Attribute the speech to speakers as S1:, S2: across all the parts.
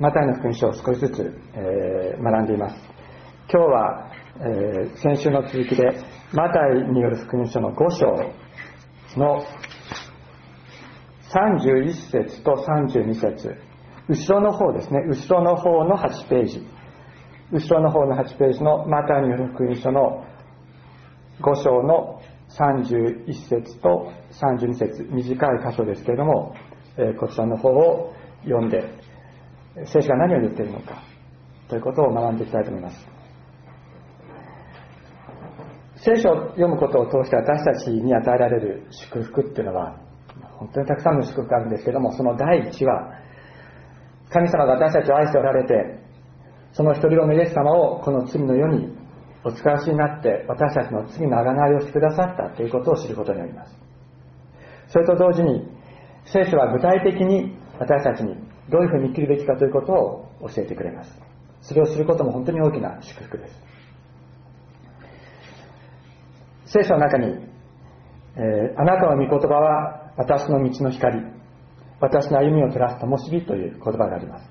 S1: マタイの福音書を少しずつ、えー、学んでいます。今日は、えー、先週の続きでマタイによる福音書の5章の31節と32節。後ろの方ですね。後ろの方の8ページ。後ろの方の8ページのマタイによる福音書の5章の31節と32節。短い箇所ですけれども、えー、こちらの方を読んで聖書が何を言っているのかということを学んでいきたいと思います。聖書を読むことを通して私たちに与えられる祝福っていうのは本当にたくさんの祝福があるんですけどもその第一は神様が私たちを愛しておられてその一人子のイエス様をこの罪の世にお使わしになって私たちの罪の贖いをしてくださったということを知ることになります。それと同時に聖書は具体的に私たちにどういうふうに生きるべきかということを教えてくれます。それをすることも本当に大きな祝福です。聖書の中に、えー、あなたの御言葉は私の道の光私の歩みを照らす灯火という言葉があります。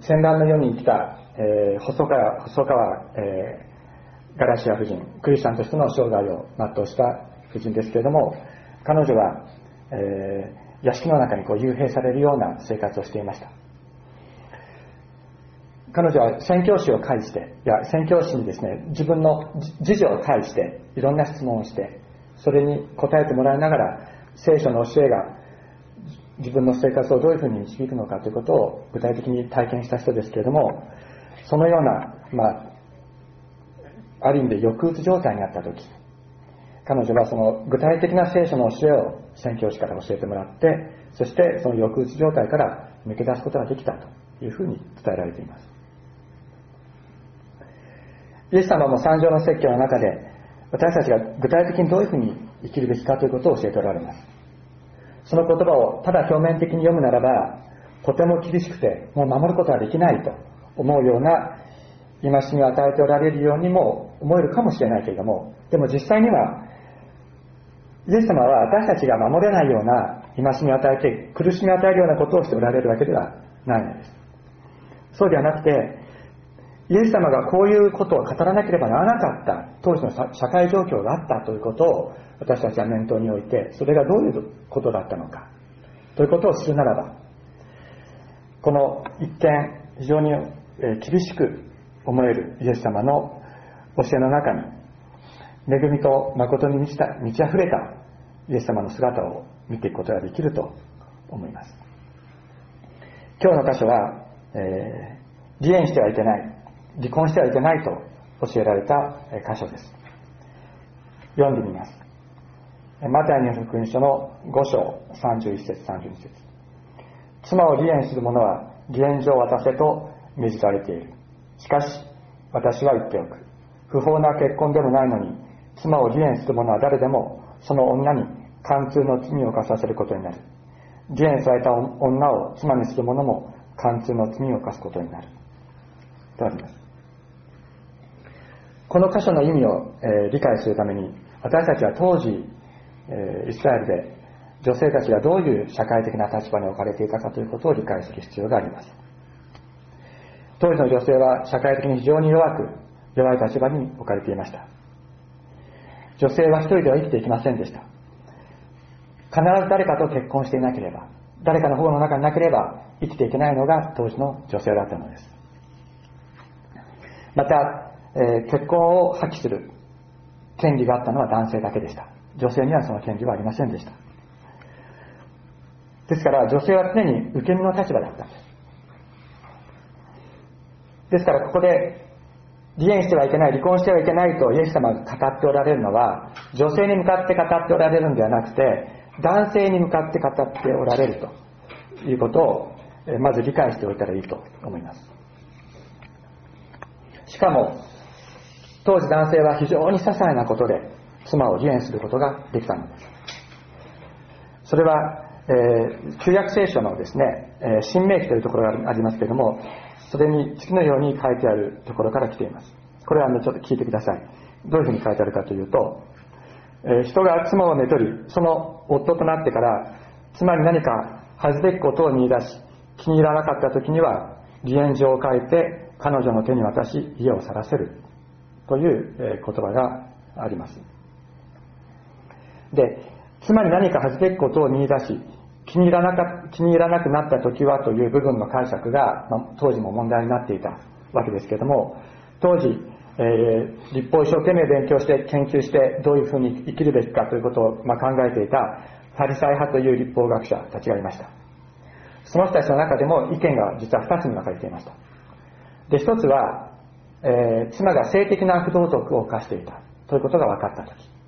S1: 戦乱の世に生きた、えー、細川細川、えー、ガラシア夫人クリスチャンとしての生涯を全うした夫人ですけれども彼女は、えー屋敷の中にこう幽閉されるような生活をしていました。彼女は宣教師を介していや宣教師にですね自分の事情を介していろんな質問をしてそれに答えてもらいながら聖書の教えが自分の生活をどういうふうに導くのかということを具体的に体験した人ですけれどもそのような、まあ、ある意味で抑うつ状態にあった時彼女はその具体的な聖書の教えを宣教師から教えてもらってそしてその抑うつ状態から抜け出すことができたというふうに伝えられています。イエス様も三条の説教の中で私たちが具体的にどういうふうに生きるべきかということを教えておられます。その言葉をただ表面的に読むならばとても厳しくてもう守ることはできないと思うような戒みを与えておられるようにも思えるかもしれないけれどもでも実際にはイエス様は私たちが守れないような戒みを与えて苦しみを与えるようなことをしておられるわけではないのです。そうではなくてイエス様がこういうことを語らなければならなかった当時の社会状況があったということを私たちは念頭に置いてそれがどういうことだったのかということを知るならばこの一見非常に厳しく思えるイエス様の教えの中に恵みと誠に満ちた満ち溢れたイエス様の姿を見ていくことができると思います。今日の箇所は、えー、離縁してはいけない離婚してはいけないと教えられた箇所です。読んでみます。マタイによる福音書の5章31節32節。妻を離縁する者は離縁状を渡せと命じられている。しかし私は言っておく。不法な結婚でもないのに妻を離縁する者は誰でもその女に貫通の罪を犯させることになる。離縁された女を妻にする者も貫通の罪を犯すことになる。とあります。この箇所の意味を、えー、理解するために私たちは当時、えー、イスラエルで女性たちがどういう社会的な立場に置かれていたかということを理解する必要があります。当時の女性は社会的に非常に弱く弱い立場に置かれていました。女性は一人では生きていきませんでした。必ず誰かと結婚していなければ誰かの保護の中になければ生きていけないのが当時の女性だったのです。また、えー、結婚を破棄する権利があったのは男性だけでした。女性にはその権利はありませんでした。ですから女性は常に受け身の立場だったんです。ですからここで離縁してはいけない離婚してはいけないとイエス様が語っておられるのは女性に向かって語っておられるんではなくて男性に向かって語っておられるということをまず理解しておいたらいいと思います。しかも当時男性は非常に些細なことで妻を離縁することができたのです。それは、えー、旧約聖書のですね、え、新明記というところがありますけれどもそれに次のように書いてあるところから来ています。これはねちょっと聞いてください。どういうふうに書いてあるかというと、え、人が妻を寝取りその夫となってから妻に何か恥ずべきことを見出し気に入らなかった時には離縁状を書いて彼女の手に渡し家を去らせる。という言葉があります。でつまり何か恥ずべきことを見出し気に入らなか気に入らなくなった時はという部分の解釈が、まあ、当時も問題になっていたわけですけれども当時、えー、立法を一生懸命勉強して研究してどういうふうに生きるべきかということを、まあ、考えていたファリサイ派という立法学者たちがいました。その人たちの中でも意見が実は2つに分かれていました。で1つは、えー、妻が性的な不道徳を犯していたということが分かった時。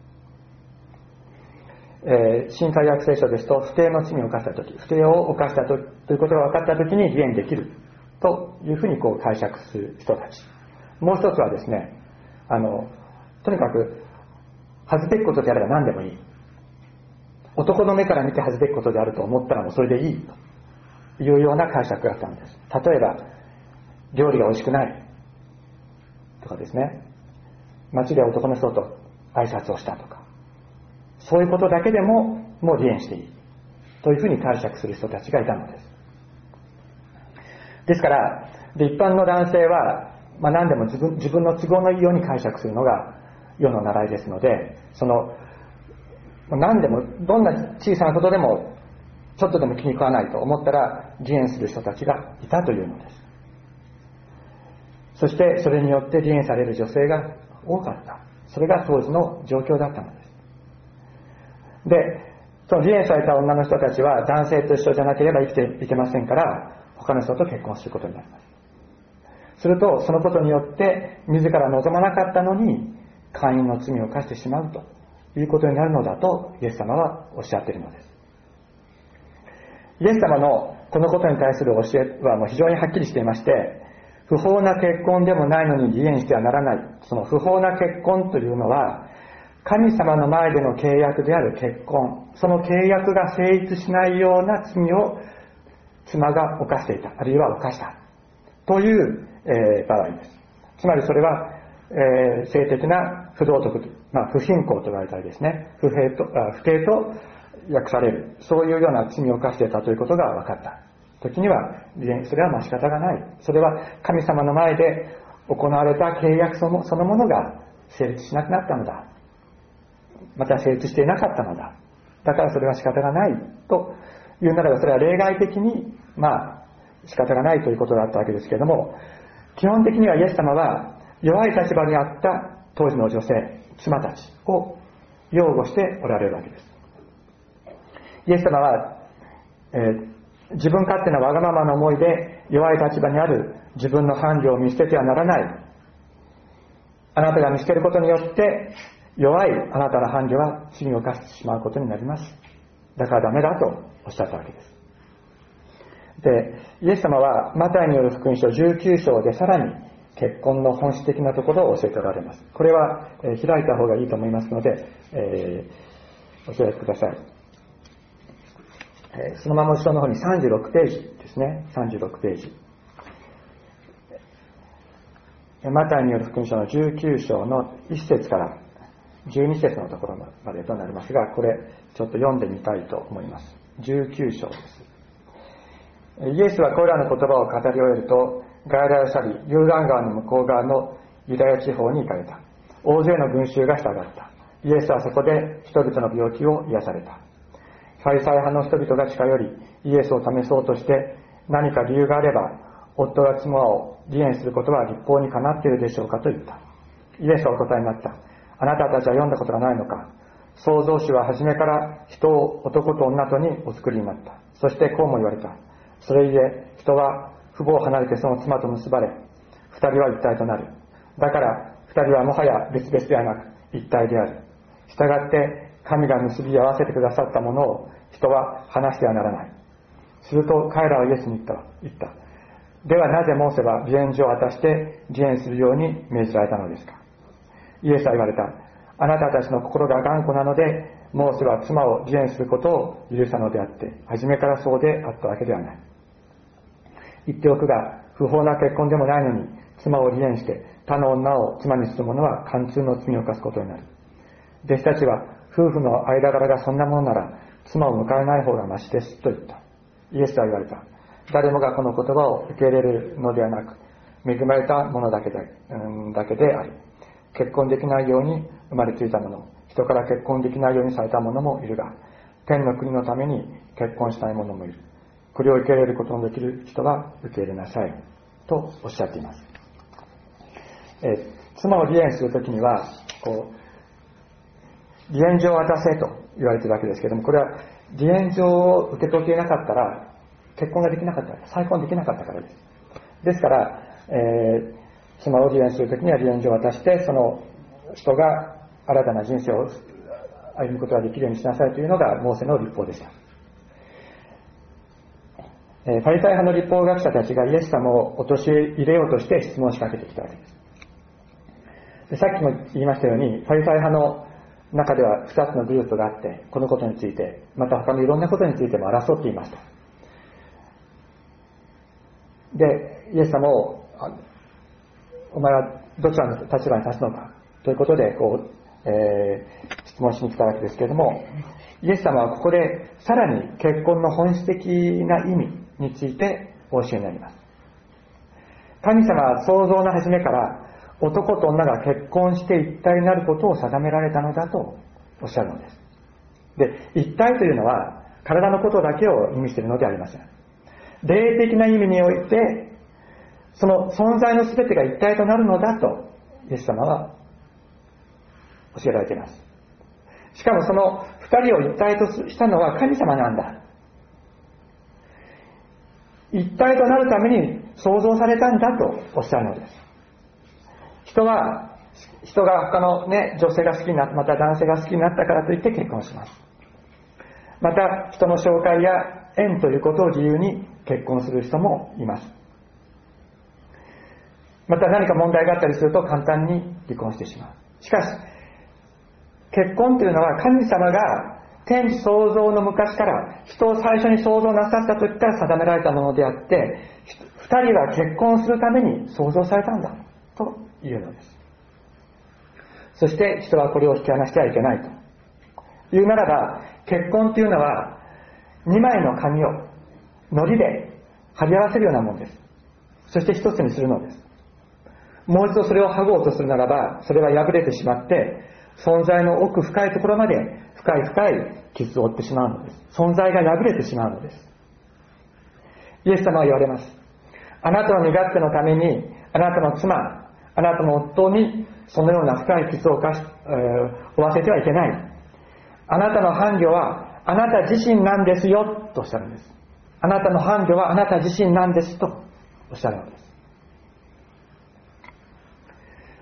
S1: えー、新海約聖書ですと、不定の罪を犯したとき、不定を犯したということが分かったときに離縁できるというふうにこう解釈する人たち。もう一つはですね、あの、とにかく、恥ずべきことであれば何でもいい。男の目から見て恥ずべきことであると思ったらもうそれでいいというような解釈があったんです。例えば、料理が美味しくない。とかですね、街で男の人と挨拶をしたとか、そういうことだけでももう離縁していい。というふうに解釈する人たちがいたのです。ですからで一般の男性は、まあ、何でも自分自分の都合のいいように解釈するのが世の習いですのでその何でもどんな小さなことでもちょっとでも気に食わないと思ったら離縁する人たちがいたというのです。そしてそれによって離縁される女性が多かった。それが当時の状況だったのです。で、その離縁された女の人たちは男性と一緒じゃなければ生きていけませんから、他の人と結婚することになります。すると、そのことによって、自ら望まなかったのに、会員の罪を犯してしまうということになるのだと、イエス様はおっしゃっているのです。イエス様のこのことに対する教えはもう非常にはっきりしていまして、不法な結婚でもないのに離縁してはならない。その不法な結婚というのは、神様の前での契約である結婚、その契約が成立しないような罪を妻が犯していた、あるいは犯した、という、え、場合です。つまりそれは、え、性的な不道徳、まあ、不信仰と言われたりですね、不平と、あ不敬と訳される、そういうような罪を犯していたということが分かった。時には、それはまあ仕方がない。それは神様の前で行われた契約そのそのものが成立しなくなったのだ。また成立していなかったのだ。だからそれは仕方がないというならば、それは例外的に、まあ、仕方がないということだったわけですけれども、基本的にはイエス様は弱い立場にあった当時の女性、妻たちを擁護しておられるわけです。イエス様は、えー、自分勝手なわがままの思いで弱い立場にある自分の伴侶を見捨ててはならない。あなたが見捨てることによって弱いあなたの伴侶は罪を犯してしまうことになります。だからダメだとおっしゃったわけです。で、イエス様はマタイによる福音書19章でさらに結婚の本質的なところを教えておられます。これは、えー、開いた方がいいと思いますので、えー、お開きください。えー、そのまま後ろの方に36ページですね。36ページ。マタイによる福音書の19章の1節から12節のところまでとなりますが、これちょっと読んでみたいと思います。19章です。イエスはこれらの言葉を語り終えると、外来を去り、ユーダン川の向こう側のユダヤ地方に行かれた。大勢の群衆が従った。イエスはそこで人々の病気を癒された。ファリサイ派の人々が近寄り、イエスを試そうとして、何か理由があれば、夫が妻を離縁することは立法にかなっているでしょうかと言った。イエスはお答えになった。あなたたちは読んだことがないのか創造主は初めから人を男と女とにお作りになった。そしてこうも言われた。それゆえ人は父母を離れてその妻と結ばれ、二人は一体となる。だから二人はもはや別々ではなく一体である。従って神が結び合わせてくださったものを人は話してはならない。すると彼らはイエスに言った。言ったではなぜモーセは離縁状を渡して離縁するように命じられたのですか？イエスは言われた。あなたたちの心が頑固なので、モーセは妻を離縁することを許したのであって、初めからそうであったわけではない。言っておくが、不法な結婚でもないのに、妻を離縁して、他の女を妻にする者は貫通の罪を犯すことになる。弟子たちは、夫婦の間柄がそんなものなら、妻を迎えない方がましです、と言った。イエスは言われた。誰もがこの言葉を受け入れるのではなく恵まれたものだけで,、うん、だけであり結婚できないように生まれついたもの人から結婚できないようにされた者もいるが天の国のために結婚したい者もいるこれを受け入れることのできる人は受け入れなさい。とおっしゃっています、え妻を離縁するときにはこう離縁状を渡せと言われているわけですけれどもこれは離縁状を受け取っていなかったら結婚ができなかった再婚できなかったからです。ですから、えー、妻を離縁するときには離縁状を渡してその人が新たな人生を歩むことができるようにしなさいというのがモーセの立法でした。え、パリサイ派の立法学者たちがイエス様を陥れようとして質問を仕掛けてきたわけです。でさっきも言いましたようにパリサイ派の中では2つのグループがあってこのことについてまた他のいろんなことについても争っていました。でイエス様をお前はどちらの立場に立つのかということでこう、えー、質問しに来たわけですけれどもイエス様はここでさらに結婚の本質的な意味についてお教えになります。神様は創造の初めから男と女が結婚して一体になることを定められたのだとおっしゃるのです。で一体というのは体のことだけを意味しているのではありません。霊的な意味においてその存在の全てが一体となるのだとイエス様は教えられています。しかもその二人を一体としたのは神様なんだ。一体となるために創造されたんだとおっしゃるのです。人は人が他の、ね、女性が好きになまた男性が好きになったからといって結婚します。また人の紹介や縁ということを自由に結婚する人もいます。また何か問題があったりすると簡単に離婚してしまう。しかし結婚というのは神様が天地創造の昔から人を最初に創造なさった時から定められたものであって二人は結婚するために創造されたんだというのです。そして人はこれを引き離してはいけないと。いうならば結婚というのは2枚の紙を糊で貼り合わせるようなものです。そして一つにするのです。もう一度それを剥ごうとするならばそれは破れてしまって存在の奥深いところまで深い深い傷を負ってしまうのです。存在が破れてしまうのです。イエス様は言われます。あなたの身勝手のためにあなたの妻あなたの夫にそのような深い傷をかし、えー、負わせてはいけない。あなたの伴侶はあなた自身なんですよとおっしゃるんです。あなたの伴侶はあなた自身なんですとおっしゃるのです。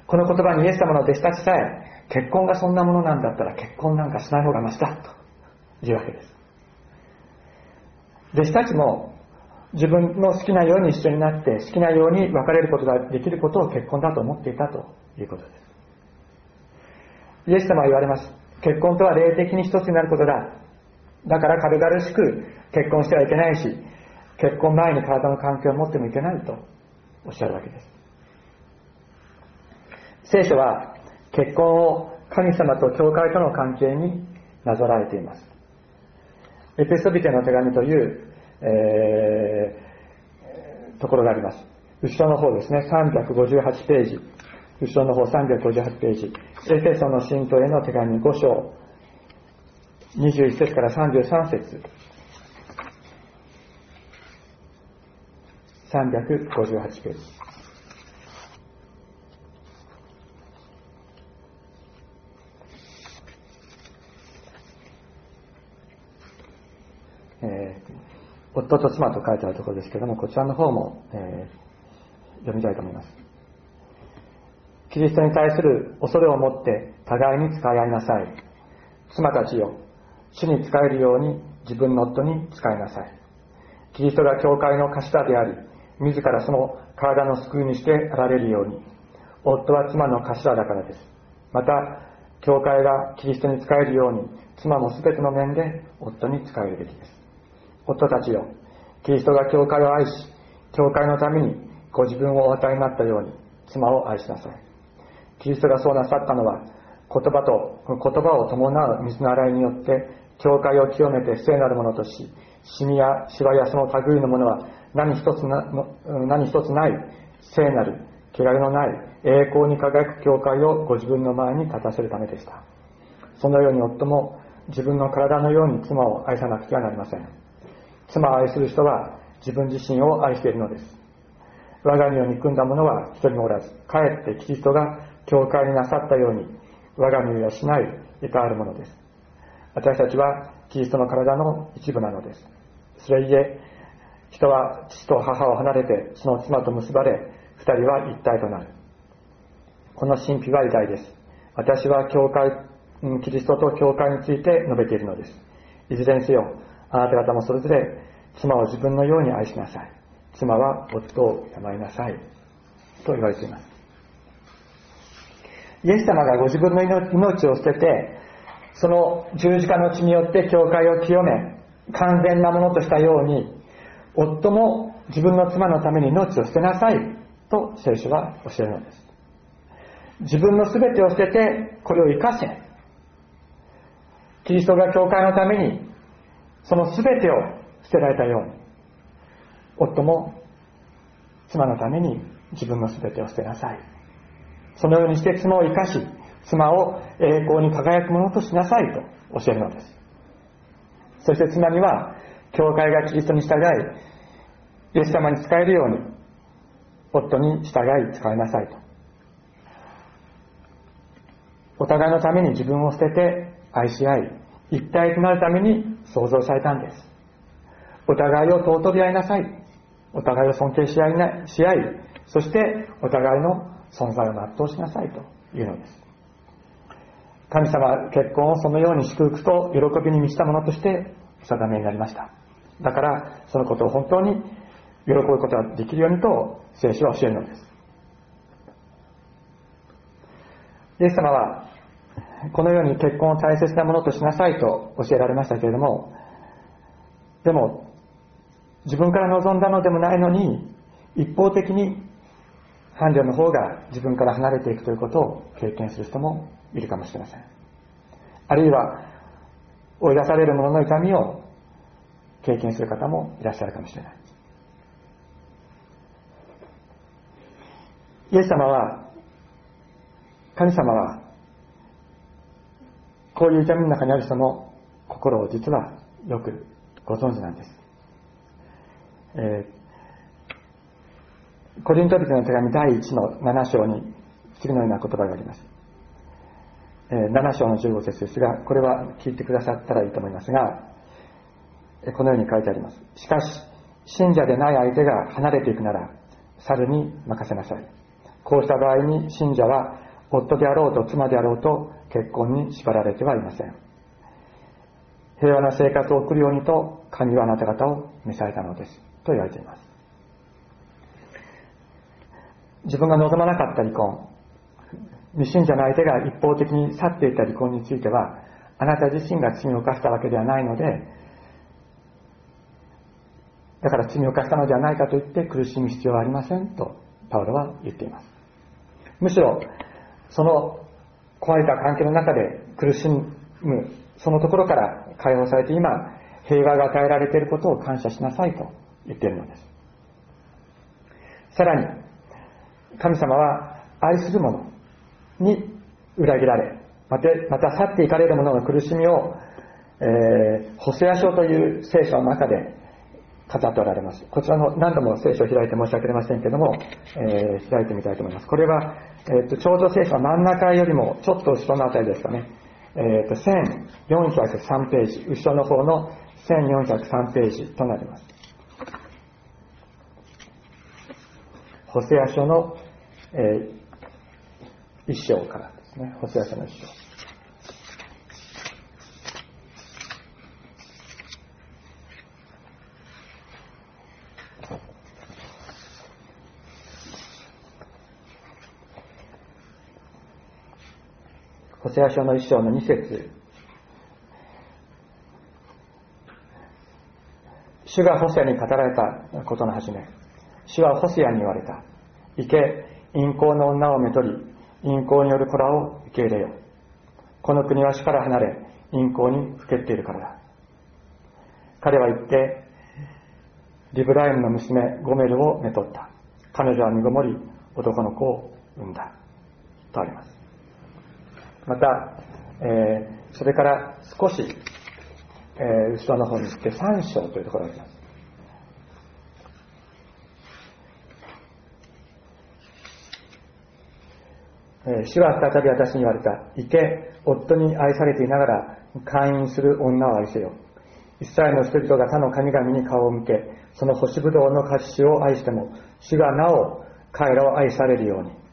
S1: この言葉にイエス様の弟子たちさえ結婚がそんなものなんだったら結婚なんかしない方がましだと。いうわけです。弟子たちも自分の好きなように一緒になって好きなように別れることができることを結婚だと思っていたということです。イエス様は言われます。結婚とは霊的に一つになることだ。だから軽々しく結婚してはいけないし結婚前に体の関係を持ってもいけないとおっしゃるわけです。聖書は結婚を神様と教会との関係になぞらえています。エペソビテの手紙という、えー、ところがあります。後ろの方ですね。358ページ。後ろの方358ページ。エペソの信徒への手紙5章。21節から33節。358ページえー、夫と妻と書いてあるところですけども、こちらの方も、えー、読みたいと思います。キリストに対する恐れを持って互いに使い合いなさい。妻たちよ、主に使えるように自分の夫に使いなさい。キリストが教会の頭であり、自らその体の救いにしてあられるように、夫は妻の頭だからです。また、教会がキリストに使えるように、妻も全ての面で夫に使えるべきです。夫たちよ、キリストが教会を愛し、教会のためにご自分をお与えになったように、妻を愛しなさい。キリストがそうなさったのは、言葉と、言葉を伴う水の洗いによって、教会を清めて聖なるものとし、シミやシワやその類のものは何一つな何一つない聖なる汚れのない栄光に輝く教会をご自分の前に立たせるためでした。そのように夫も自分の体のように妻を愛さなくてはなりません。妻を愛する人は自分自身を愛しているのです。我が身を憎んだ者は一人もおらずかえってキリストが教会になさったように我が身を養いいたわるものです。私たちはキリストの体の一部なのです。それゆえ人は父と母を離れてその妻と結ばれ二人は一体となる。この神秘は偉大です。私は教会キリストと教会について述べているのです。いずれにせよあなた方もそれぞれ妻を自分のように愛しなさい。妻は夫を病いなさい。と言われています。イエス様がご自分の命を捨ててその十字架の血によって教会を清め完全なものとしたように夫も自分の妻のために命を捨てなさい。と聖書は教えるのです。自分の全てを捨ててこれを生かせ。キリストが教会のためにその全てを捨てられたように夫も妻のために自分の全てを捨てなさい。そのようにして妻を生かし妻を栄光に輝くものとしなさいと教えるのです。そして妻には教会がキリストに従いイエス様に仕えるように夫に従い仕えなさいと。お互いのために自分を捨てて愛し合い一体となるために創造されたんです。お互いを尊び合いなさい。お互いを尊敬し合いなし合いそしてお互いの存在を全うしなさいというのです。神様は結婚をそのように祝福と喜びに満ちたものとしてお定めになりました。だからそのことを本当に喜ぶことができるようにと聖書は教えるのです。イエス様はこのように結婚を大切なものとしなさいと教えられましたけれどもでも自分から望んだのでもないのに一方的に伴侶の方が自分から離れていくということを経験する人もいるかもしれません。あるいは追い出される者の痛みを経験する方もいらっしゃるかもしれない。イエス様は神様はこういう痛みの中にある人の心を実はよくご存知なんです、えー、コリント人の手紙第1の7章に次のような言葉があります、えー、7章の15節ですがこれは聞いてくださったらいいと思いますがこのように書いてあります。しかし信者でない相手が離れていくなら猿に任せなさい。こうした場合に信者は夫であろうと妻であろうと結婚に縛られてはいません。平和な生活を送るようにと神はあなた方を召されたのです。と言われています。自分が望まなかった離婚未信者の相手が一方的に去っていた離婚についてはあなた自身が罪を犯したわけではないのでだから罪を犯したのではないかと言って苦しむ必要はありませんとパウロは言っています。むしろその壊れた関係の中で苦しむそのところから解放されて今平和が与えられていることを感謝しなさいと言っているのです。さらに神様は愛する者に裏切られまたまた去っていかれる者の苦しみを、えー、ホセア書という聖書の中で語っておられます。こちらの何度も聖書を開いて申し訳ありませんけども、えー、開いてみたいと思います。これは、えーと、ちょうど聖書は真ん中よりもちょっと後ろのあたりですかね、えーと、1403ページ。後ろの方の1403ページとなります。ホセア書の、えー、一章からですね。ホセア書の一章。ホセア書の一章の二節。主がホセアに語られたことの始め。主はホセアに言われた。行け陰行の女をめとり陰行による子らを受け入れよ。この国は主から離れ陰行にふけっているからだ。彼は言ってリブライムの娘ゴメルをめとった。彼女は身ごもり男の子を産んだ。とあります。また、えー、それから少し、えー、後ろの方に行って3章というところがあります主は再び私に言われた。行け、夫に愛されていながら会員する女を愛せよ。一切の人々が他の神々に顔を向け、その星ぶどうの菓子を愛しても、主がなお彼らを愛されるように。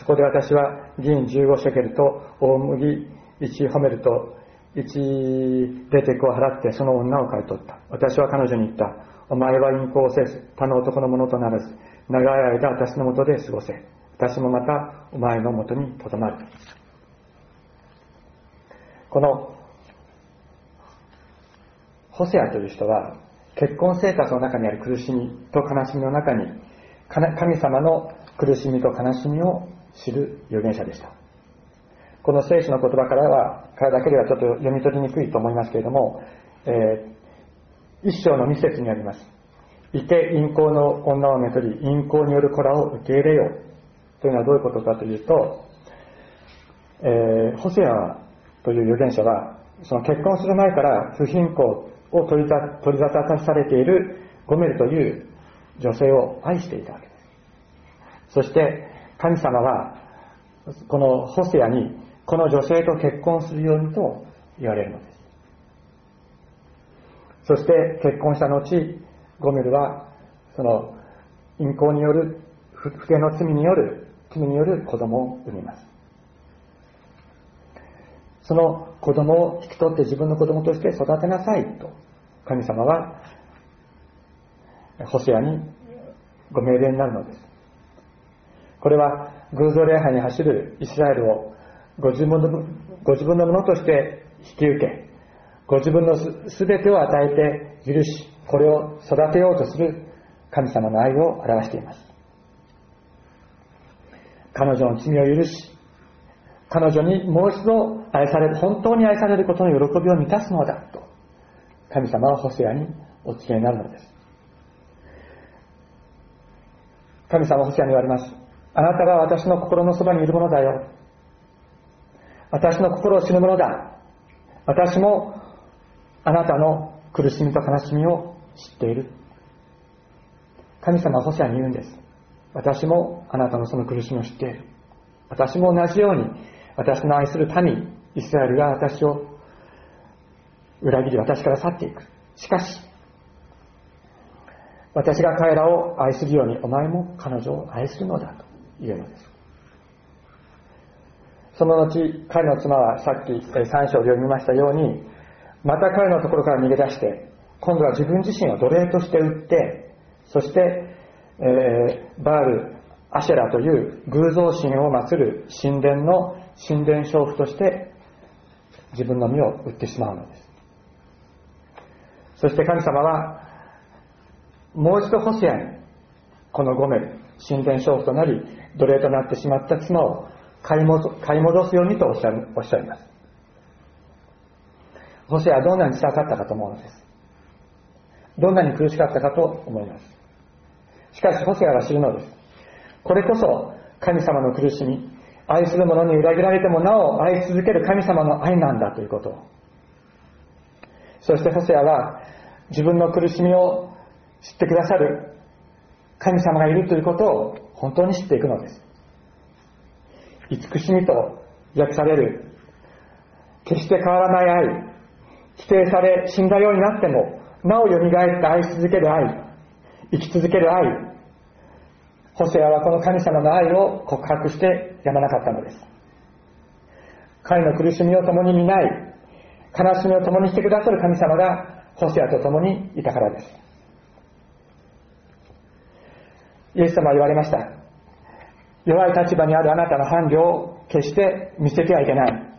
S1: そこで私は銀15シェケルと大麦1褒めると1レテクを払ってその女を買い取った。私は彼女に言った。お前は淫行せず、他の男のものとならず、長い間私のもとで過ごせ。私もまたお前のもとにとどまる。このホセアという人は結婚生活の中にある苦しみと悲しみの中に神様の苦しみと悲しみを知る預言者でしたこの聖書の言葉からはからだけではちょっと読み取りにくいと思いますけれども、えー、一章の二節にありますいて陰行の女をめとり陰行による子らを受け入れようというのはどういうことかというと、えー、ホセアという預言者はその結婚する前から不貧困を取り取り沙汰されているゴメルという女性を愛していたわけです。そして神様はこのホセアにこの女性と結婚するようにと言われるのです。そして結婚した後、ゴメルはその淫行による不正の罪による罪による子供を産みます。その子供を引き取って自分の子供として育てなさいと神様はホセアにご命令になるのですこれは偶像礼拝に走るイスラエルをご自分のご自分のものとして引き受けご自分のすべてを与えて許しこれを育てようとする神様の愛を表しています彼女の罪を許し彼女にもう一度愛される、本当に愛されることの喜びを満たすのだと、神様はホセアにお告げになるのです。神様はホセアに言われます。あなたが私の心のそばにいるものだよ。私の心を知るものだ。私もあなたの苦しみと悲しみを知っている。神様はホセアに言うんです。私もあなたのその苦しみを知っている。私も同じように私の愛する民、イスラエルが私を裏切り私から去っていく。しかし、私が彼らを愛するように、お前も彼女を愛するのだと言うのです。その後、彼の妻はさっき3章で読みましたように、また彼のところから逃げ出して、今度は自分自身を奴隷として売って、そして、えー、バール、アシェラという偶像神を祀る神殿の神殿娼婦として自分の身を売ってしまうのですそして神様はもう一度ホセアにこのゴメル神殿娼婦となり奴隷となってしまった妻を買い戻すようにとおっしゃおっしゃいます。ホセアはどんなに辛かったかと思うのです。どんなに苦しかったかと思います。しかしホセアは知るのです。これこそ神様の苦しみ、愛する者に裏切られてもなお愛し続ける神様の愛なんだということ。そしてホセアは自分の苦しみを知ってくださる神様がいるということを本当に知っていくのです。慈しみと訳される決して変わらない愛、否定され死んだようになってもなお蘇って愛し続ける愛、生き続ける愛、ホセアはこの神様の愛を告白してやまなかったのです。彼の苦しみを共に担い、悲しみを共にしてくださる神様がホセアと共にいたからです。イエス様は言われました。弱い立場にあるあなたの伴侶を決して見せてはいけない。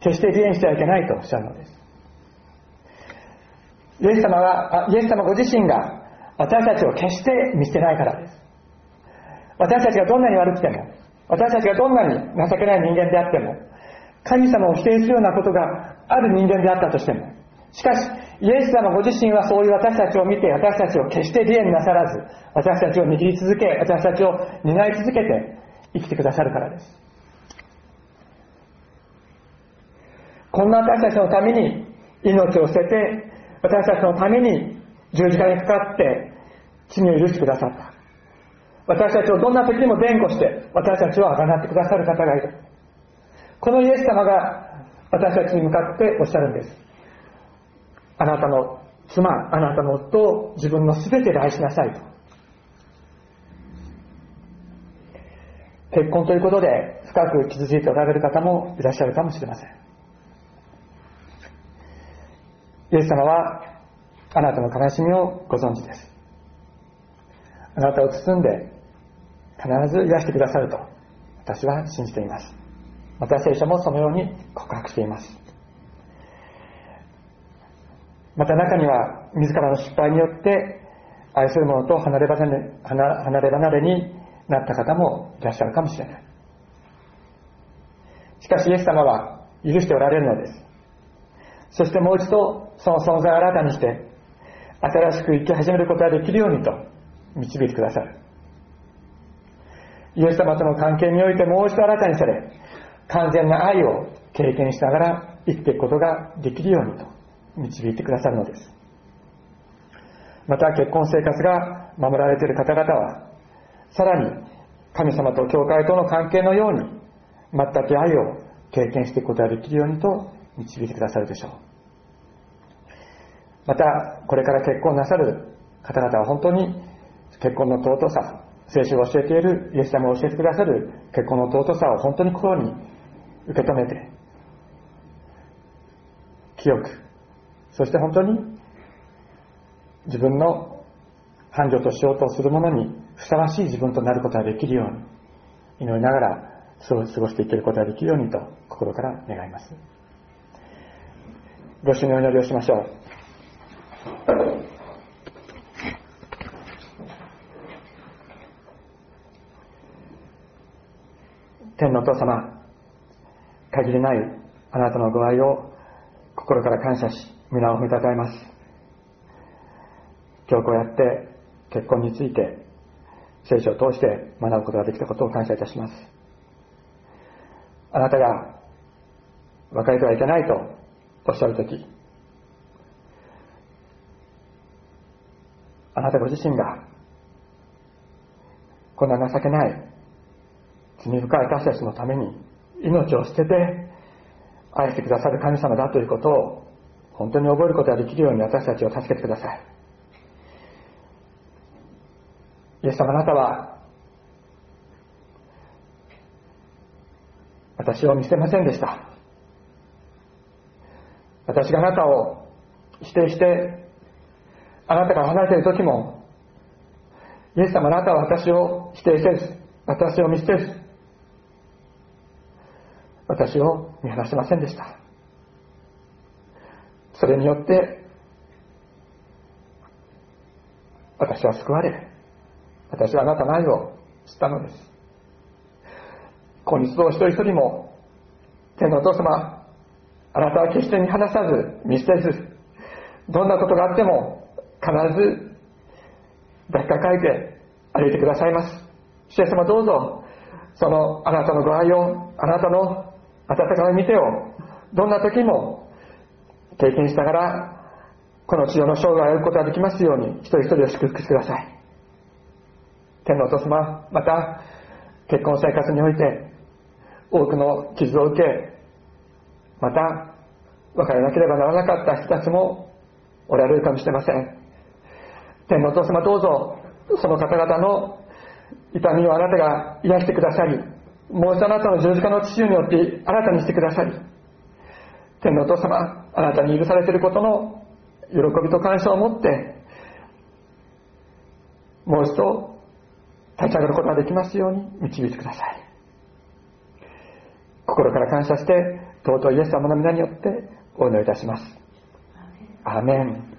S1: 決して離縁してはいけないとおっしゃるのです。イエス様は、イエス様ご自身が私たちを決して見捨てないからです。私たちがどんなに悪くても、私たちがどんなに情けない人間であっても、神様を否定するようなことがある人間であったとしても、しかし、イエス様ご自身はそういう私たちを見て私たちを決して離縁なさらず私たちを握り続け私たちを担い続けて生きてくださるからです。こんな私たちのために命を捨てて私たちのために十字架にかかって罪を許してくださった。私たちをどんな時にも弁護して私たちをあがなってくださる方がいる。このイエス様が私たちに向かっておっしゃるんです。あなたの妻あなたの夫を自分の全てで愛しなさいと。結婚ということで深く傷ついておられる方もいらっしゃるかもしれません。イエス様はあなたの悲しみをご存知です。あなたを包んで必ず癒してくださると私は信じています。また聖書もそのように告白しています。また中には自らの失敗によって愛する者と離れ離れ離れ離れになった方もいらっしゃるかもしれない。しかしイエス様は許しておられるのです。そしてもう一度その存在を新たにして新しく生き始めることができるようにと導いてくださる。イエス様との関係においてもう一度新たにされ完全な愛を経験しながら生きていくことができるようにと。導いてくださるのです。また結婚生活が守られている方々はさらに神様と教会との関係のように全く愛を経験していくことができるようにと導いてくださるでしょう。またこれから結婚なさる方々は本当に結婚の尊さ聖書が教えているイエス様を教えてくださる結婚の尊さを本当に心に受け止めて清くそして本当に自分の繁盛としようとするものにふさわしい自分となることができるように祈りながら過ごしていけることができるようにと心から願います。ご主のお祈りをしましょう。天のお父様限りないあなたのご愛を心から感謝し皆を褒めたたえます。今日こうやって結婚について聖書を通して学ぶことができたことを感謝いたします。あなたが別れてはいけないとおっしゃるときあなたご自身がこんな情けない罪深い私たちのために命を捨てて愛してくださる神様だということを本当に覚えることができるように私たちを助けてください。イエス様あなたは私を見捨てませんでした。私があなたを否定してあなたから離れている時もイエス様あなたは私を否定せず私を見捨てず私を見放しませんでした。それによって私は救われ私はあなたの愛を知ったのです。今日どう一人一人も天のお父様あなたは決して見放さず見捨てずどんなことがあっても必ず抱きかかえて歩いてくださいます。主イエス様どうぞそのあなたのご愛をあなたの温かい見てをどんな時も経験しながらこの治療の生涯を歩くことができますように一人一人を祝福してください。天のお父様また結婚生活において多くの傷を受けまた別れなければならなかった人たちもおられるかもしれません。天のお父様どうぞその方々の痛みをあなたが癒してくださりもう一度あなたの十字架の父によって新たにしてくださり天のお父様あなたに許されていることの喜びと感謝を持ってもう一度立ち上がることができますように導いてください。心から感謝して尊いイエス様の皆によってお祈りいたします。アーメン